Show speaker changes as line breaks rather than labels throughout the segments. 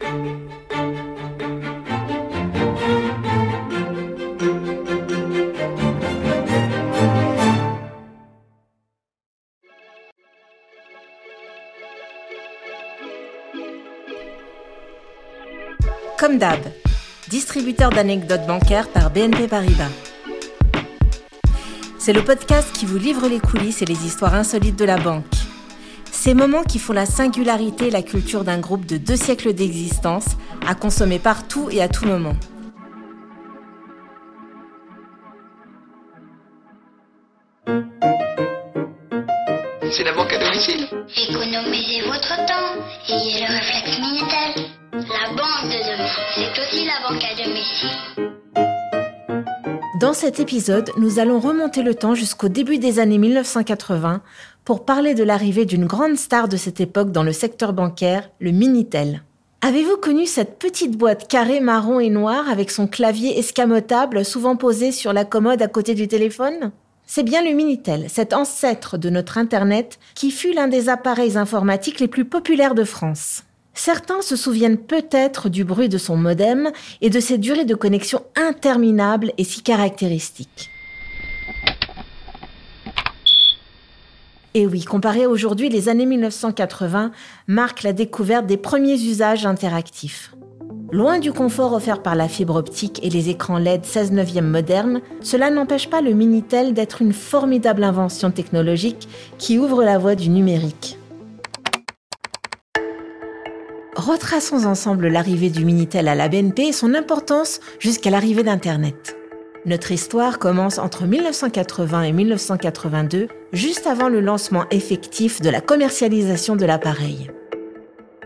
Comme d'hab, distributeur d'anecdotes bancaires par BNP Paribas. C'est le podcast qui vous livre les coulisses et les histoires insolites de la banque. Ces moments qui font la singularité et la culture d'un groupe de deux siècles d'existence, à consommer partout et à tout moment.
C'est la banque à domicile.
Économisez votre temps. Ayez le réflexe Minitel. La banque de demain, c'est aussi la banque à domicile.
Dans cet épisode, nous allons remonter le temps jusqu'au début des années 1980 pour parler de l'arrivée d'une grande star de cette époque dans le secteur bancaire, le Minitel. Avez-vous connu cette petite boîte carrée marron et noire avec son clavier escamotable souvent posé sur la commode à côté du téléphone? C'est bien le Minitel, cet ancêtre de notre Internet qui fut l'un des appareils informatiques les plus populaires de France. Certains se souviennent peut-être du bruit de son modem et de ses durées de connexion interminables et si caractéristiques. Et oui, comparé aujourd'hui, les années 1980 marquent la découverte des premiers usages interactifs. Loin du confort offert par la fibre optique et les écrans LED 16 neuvième modernes, cela n'empêche pas le Minitel d'être une formidable invention technologique qui ouvre la voie du numérique. Retraçons ensemble l'arrivée du Minitel à la BNP et son importance jusqu'à l'arrivée d'Internet. Notre histoire commence entre 1980 et 1982, juste avant le lancement effectif de la commercialisation de l'appareil.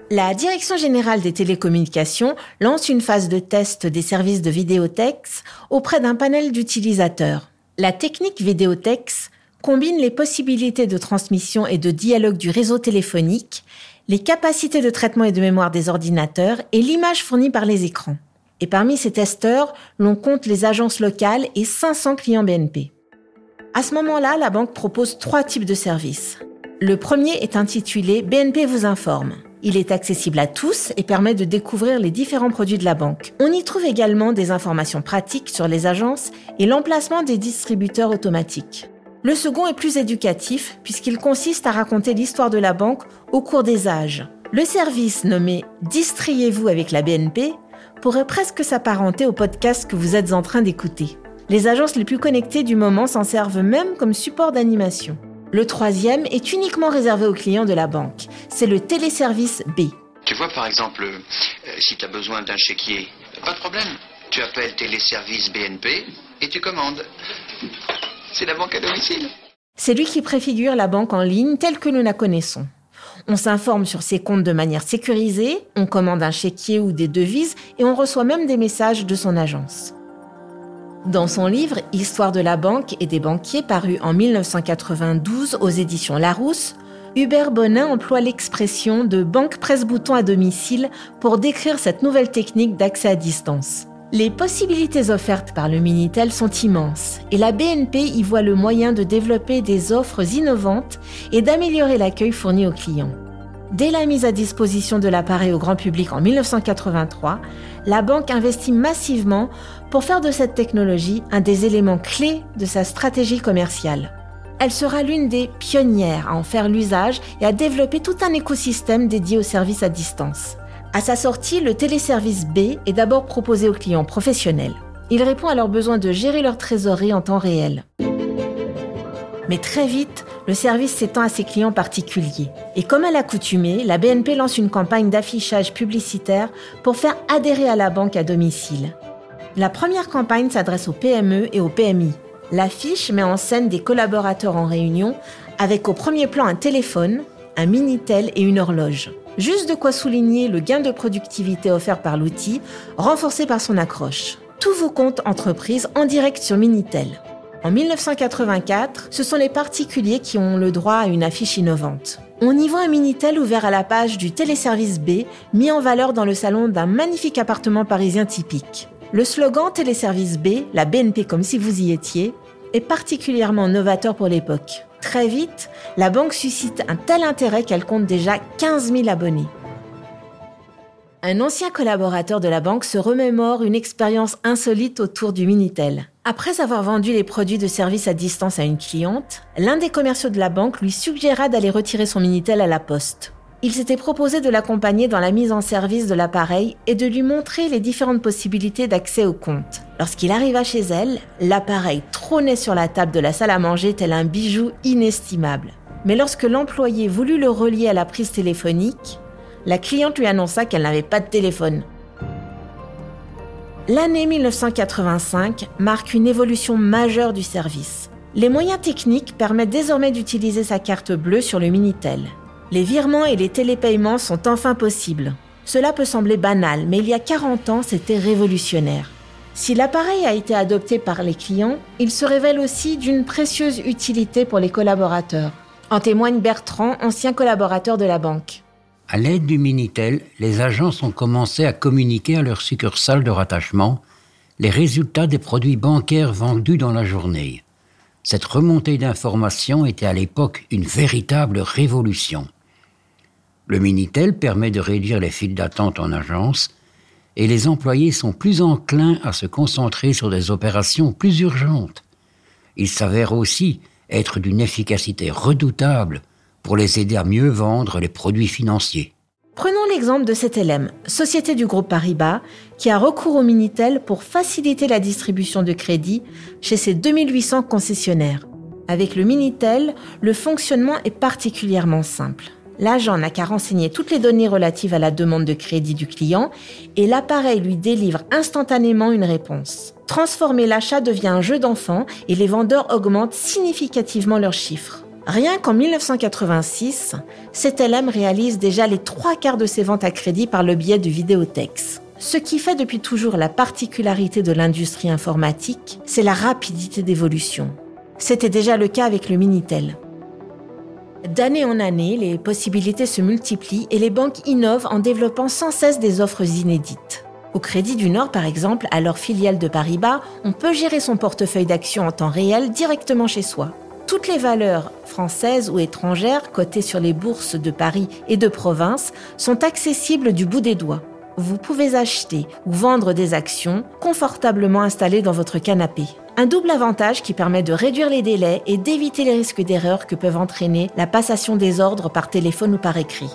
La Direction générale des télécommunications lance une phase de test des services de vidéotex auprès d'un panel d'utilisateurs. La technique vidéotex combine les possibilités de transmission et de dialogue du réseau téléphonique les capacités de traitement et de mémoire des ordinateurs et l'image fournie par les écrans. Et parmi ces testeurs, l'on compte les agences locales et 500 clients BNP. À ce moment-là, la banque propose trois types de services. Le premier est intitulé BNP vous informe. Il est accessible à tous et permet de découvrir les différents produits de la banque. On y trouve également des informations pratiques sur les agences et l'emplacement des distributeurs automatiques. Le second est plus éducatif puisqu'il consiste à raconter l'histoire de la banque au cours des âges. Le service nommé Distriez-vous avec la BNP pourrait presque s'apparenter au podcast que vous êtes en train d'écouter. Les agences les plus connectées du moment s'en servent même comme support d'animation. Le troisième est uniquement réservé aux clients de la banque. C'est le téléservice B.
Tu vois, par exemple, euh, si tu as besoin d'un chéquier, pas de problème. Tu appelles Téléservice BNP et tu commandes. C'est la banque à domicile.
C'est lui qui préfigure la banque en ligne telle que nous la connaissons. On s'informe sur ses comptes de manière sécurisée, on commande un chéquier ou des devises et on reçoit même des messages de son agence. Dans son livre Histoire de la banque et des banquiers paru en 1992 aux éditions Larousse, Hubert Bonin emploie l'expression de banque presse-bouton à domicile pour décrire cette nouvelle technique d'accès à distance. Les possibilités offertes par le Minitel sont immenses et la BNP y voit le moyen de développer des offres innovantes et d'améliorer l'accueil fourni aux clients. Dès la mise à disposition de l'appareil au grand public en 1983, la banque investit massivement pour faire de cette technologie un des éléments clés de sa stratégie commerciale. Elle sera l'une des pionnières à en faire l'usage et à développer tout un écosystème dédié aux services à distance. À sa sortie, le téléservice B est d'abord proposé aux clients professionnels. Il répond à leurs besoins de gérer leur trésorerie en temps réel. Mais très vite, le service s'étend à ses clients particuliers. Et comme à l'accoutumée, la BNP lance une campagne d'affichage publicitaire pour faire adhérer à la banque à domicile. La première campagne s'adresse aux PME et aux PMI. L'affiche met en scène des collaborateurs en réunion avec au premier plan un téléphone, un Minitel et une horloge. Juste de quoi souligner le gain de productivité offert par l'outil, renforcé par son accroche. Tous vos comptes entreprises en direct sur Minitel. En 1984, ce sont les particuliers qui ont le droit à une affiche innovante. On y voit un Minitel ouvert à la page du téléservice B, mis en valeur dans le salon d'un magnifique appartement parisien typique. Le slogan Téléservice B, la BNP comme si vous y étiez, est particulièrement novateur pour l'époque. Très vite, la banque suscite un tel intérêt qu'elle compte déjà 15 000 abonnés. Un ancien collaborateur de la banque se remémore une expérience insolite autour du Minitel. Après avoir vendu les produits de service à distance à une cliente, l'un des commerciaux de la banque lui suggéra d'aller retirer son Minitel à la poste. Il s'était proposé de l'accompagner dans la mise en service de l'appareil et de lui montrer les différentes possibilités d'accès au compte. Lorsqu'il arriva chez elle, l'appareil trônait sur la table de la salle à manger tel un bijou inestimable. Mais lorsque l'employé voulut le relier à la prise téléphonique, la cliente lui annonça qu'elle n'avait pas de téléphone. L'année 1985 marque une évolution majeure du service. Les moyens techniques permettent désormais d'utiliser sa carte bleue sur le Minitel. Les virements et les télépaiements sont enfin possibles. Cela peut sembler banal, mais il y a 40 ans, c'était révolutionnaire. Si l'appareil a été adopté par les clients, il se révèle aussi d'une précieuse utilité pour les collaborateurs. En témoigne Bertrand, ancien collaborateur de la banque.
À l'aide du Minitel, les agences ont commencé à communiquer à leur succursale de rattachement les résultats des produits bancaires vendus dans la journée. Cette remontée d'informations était à l'époque une véritable révolution. Le Minitel permet de réduire les files d'attente en agence et les employés sont plus enclins à se concentrer sur des opérations plus urgentes. Il s'avère aussi être d'une efficacité redoutable pour les aider à mieux vendre les produits financiers.
Prenons l'exemple de CTLM, société du groupe Paribas, qui a recours au Minitel pour faciliter la distribution de crédit chez ses 2800 concessionnaires. Avec le Minitel, le fonctionnement est particulièrement simple. L'agent n'a qu'à renseigner toutes les données relatives à la demande de crédit du client et l'appareil lui délivre instantanément une réponse. Transformer l'achat devient un jeu d'enfant et les vendeurs augmentent significativement leurs chiffres. Rien qu'en 1986, CTLM réalise déjà les trois quarts de ses ventes à crédit par le biais du vidéotex. Ce qui fait depuis toujours la particularité de l'industrie informatique, c'est la rapidité d'évolution. C'était déjà le cas avec le Minitel. D'année en année, les possibilités se multiplient et les banques innovent en développant sans cesse des offres inédites. Au Crédit du Nord, par exemple, à leur filiale de Paris-Bas, on peut gérer son portefeuille d'actions en temps réel directement chez soi. Toutes les valeurs françaises ou étrangères cotées sur les bourses de Paris et de province sont accessibles du bout des doigts. Vous pouvez acheter ou vendre des actions confortablement installées dans votre canapé. Un double avantage qui permet de réduire les délais et d'éviter les risques d'erreur que peuvent entraîner la passation des ordres par téléphone ou par écrit.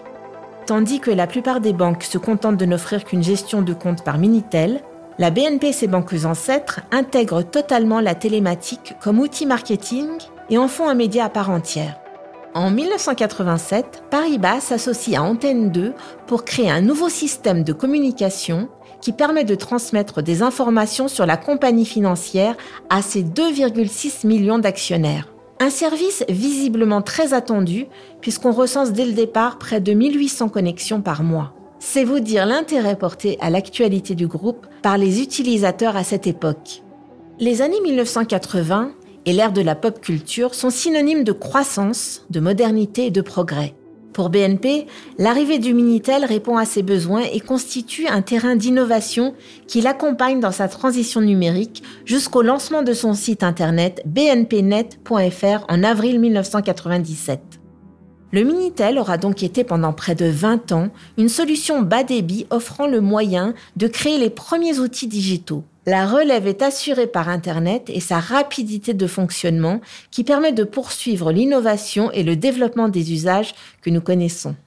Tandis que la plupart des banques se contentent de n'offrir qu'une gestion de compte par Minitel, la BNP et ses banques ancêtres intègrent totalement la télématique comme outil marketing et en font un média à part entière. En 1987, Paribas s'associe à Antenne 2 pour créer un nouveau système de communication qui permet de transmettre des informations sur la compagnie financière à ses 2,6 millions d'actionnaires. Un service visiblement très attendu puisqu'on recense dès le départ près de 1800 connexions par mois. C'est vous dire l'intérêt porté à l'actualité du groupe par les utilisateurs à cette époque. Les années 1980 et l'ère de la pop culture sont synonymes de croissance, de modernité et de progrès. Pour BNP, l'arrivée du Minitel répond à ses besoins et constitue un terrain d'innovation qui l'accompagne dans sa transition numérique jusqu'au lancement de son site internet bnpnet.fr en avril 1997. Le Minitel aura donc été pendant près de 20 ans une solution bas débit offrant le moyen de créer les premiers outils digitaux. La relève est assurée par Internet et sa rapidité de fonctionnement qui permet de poursuivre l'innovation et le développement des usages que nous connaissons.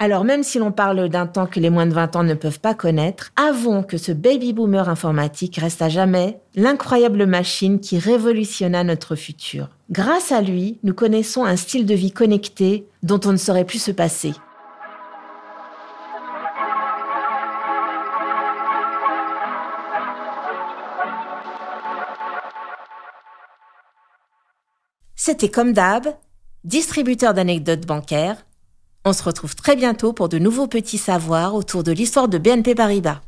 Alors même si l'on parle d'un temps que les moins de 20 ans ne peuvent pas connaître, avouons que ce baby boomer informatique reste à jamais l'incroyable machine qui révolutionna notre futur. Grâce à lui, nous connaissons un style de vie connecté dont on ne saurait plus se passer. C'était comme distributeur d'anecdotes bancaires. On se retrouve très bientôt pour de nouveaux petits savoirs autour de l'histoire de BNP Paribas.